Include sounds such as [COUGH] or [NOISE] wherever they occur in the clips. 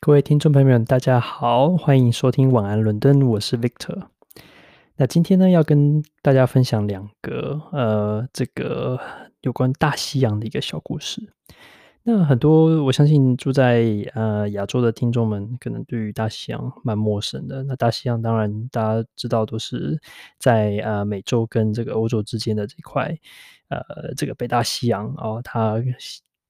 各位听众朋友们，大家好，欢迎收听晚安伦敦，我是 Victor。那今天呢，要跟大家分享两个呃，这个有关大西洋的一个小故事。那很多我相信住在呃亚洲的听众们，可能对于大西洋蛮陌生的。那大西洋当然大家知道都是在呃美洲跟这个欧洲之间的这块呃这个北大西洋哦，它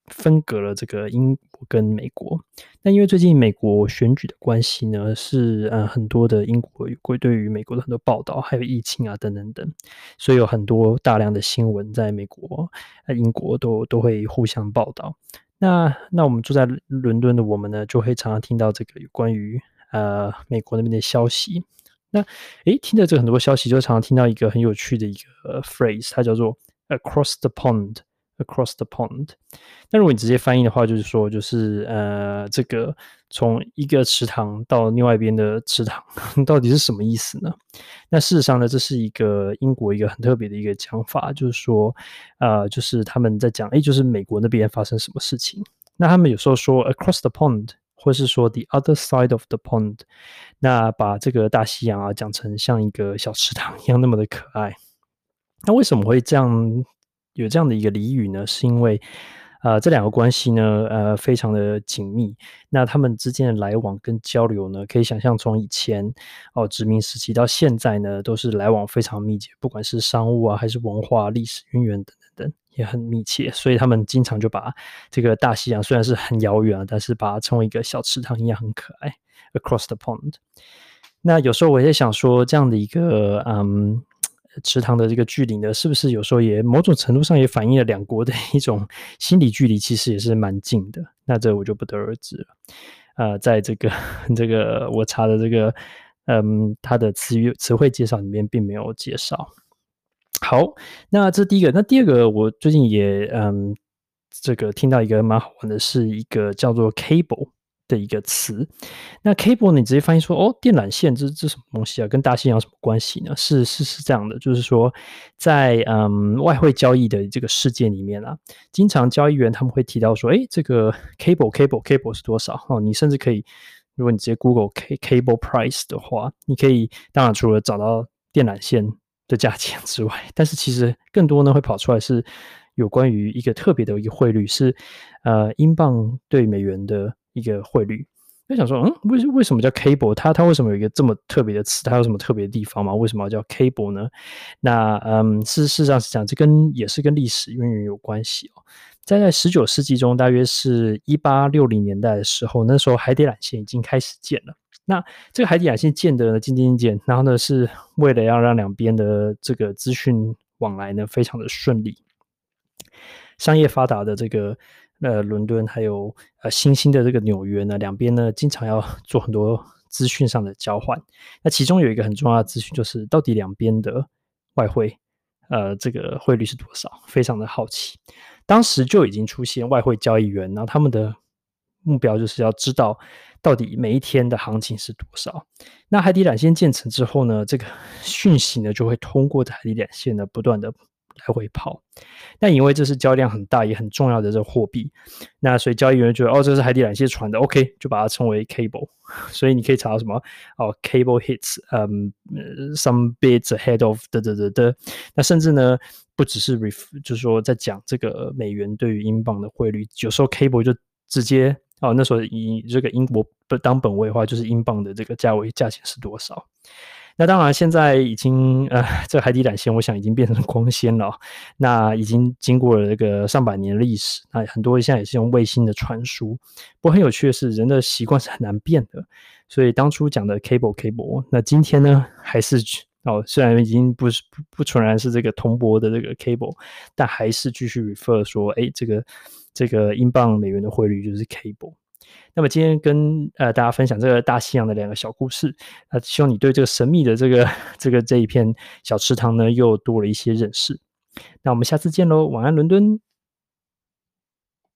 分隔了这个英国跟美国。那因为最近美国选举的关系呢，是呃很多的英国会对于美国的很多报道，还有疫情啊等等等，所以有很多大量的新闻在美国、呃英国都都会互相报道。那那我们住在伦敦的我们呢，就会常常听到这个有关于呃美国那边的消息。那诶，听着这个很多消息，就常常听到一个很有趣的一个 phrase，它叫做 across the pond。Across the pond，那如果你直接翻译的话，就是说，就是呃，这个从一个池塘到另外一边的池塘，[LAUGHS] 到底是什么意思呢？那事实上呢，这是一个英国一个很特别的一个讲法，就是说，呃，就是他们在讲，诶，就是美国那边发生什么事情。那他们有时候说 across the pond，或是说 the other side of the pond，那把这个大西洋啊讲成像一个小池塘一样那么的可爱。那为什么会这样？有这样的一个俚语呢，是因为，呃，这两个关系呢，呃，非常的紧密。那他们之间的来往跟交流呢，可以想象从以前哦殖民时期到现在呢，都是来往非常密切，不管是商务啊，还是文化、历史渊源等等等，也很密切。所以他们经常就把这个大西洋虽然是很遥远啊，但是把它称为一个小池塘一样很可爱，across the pond。那有时候我也想说，这样的一个嗯。池塘的这个距离呢，是不是有时候也某种程度上也反映了两国的一种心理距离，其实也是蛮近的。那这我就不得而知了。呃，在这个 [LAUGHS] 这个我查的这个嗯，它的词语词汇介绍里面并没有介绍。好，那这第一个，那第二个，我最近也嗯，这个听到一个蛮好玩的，是一个叫做 cable。的一个词，那 cable 你直接翻译说哦，电缆线，这这什么东西啊？跟大西洋什么关系呢？是是是这样的，就是说在嗯外汇交易的这个世界里面啊，经常交易员他们会提到说，诶，这个 cable cable cable 是多少？哦，你甚至可以，如果你直接 Google c cable price 的话，你可以当然除了找到电缆线的价钱之外，但是其实更多呢会跑出来是有关于一个特别的一个汇率，是呃英镑对美元的。一个汇率，就想说，嗯，为为什么叫 cable？它它为什么有一个这么特别的词？它有什么特别的地方吗？为什么要叫 cable 呢？那嗯，事事实上是讲，这跟也是跟历史渊源有关系哦。在在十九世纪中，大约是一八六零年代的时候，那时候海底缆线已经开始建了。那这个海底缆线建的建建建，然后呢，是为了要让两边的这个资讯往来呢非常的顺利，商业发达的这个。呃，伦敦还有呃新兴的这个纽约呢，两边呢经常要 [LAUGHS] 做很多资讯上的交换。那其中有一个很重要的资讯，就是到底两边的外汇，呃，这个汇率是多少？非常的好奇。当时就已经出现外汇交易员，然后他们的目标就是要知道到底每一天的行情是多少。那海底缆线建成之后呢，这个 [LAUGHS] 讯息呢就会通过海底缆线呢不断的。来回跑，那因为这是交易量很大也很重要的这个货币，那所以交易员觉得哦，这是海底缆线传的，OK，就把它称为 cable。[LAUGHS] 所以你可以查到什么哦，cable hits，嗯，some bits ahead of 的的的的。那甚至呢，不只是 ref，就是说在讲这个美元对于英镑的汇率，有时候 cable 就直接哦，那时候以这个英国不当本位的话，就是英镑的这个价位价钱是多少。那当然，现在已经呃，[LAUGHS] 这海底缆线，我想已经变成光纤了。那已经经过了这个上百年的历史，那很多现在也是用卫星的传输。不过很有趣的是，人的习惯是很难变的。所以当初讲的 cable cable，那今天呢，还是哦，虽然已经不是不不纯然是这个铜箔的这个 cable，但还是继续 refer 说，哎，这个这个英镑美元的汇率就是 cable。那么今天跟呃大家分享这个大西洋的两个小故事，那希望你对这个神秘的这个这个这一片小池塘呢又多了一些认识。那我们下次见喽，晚安伦敦。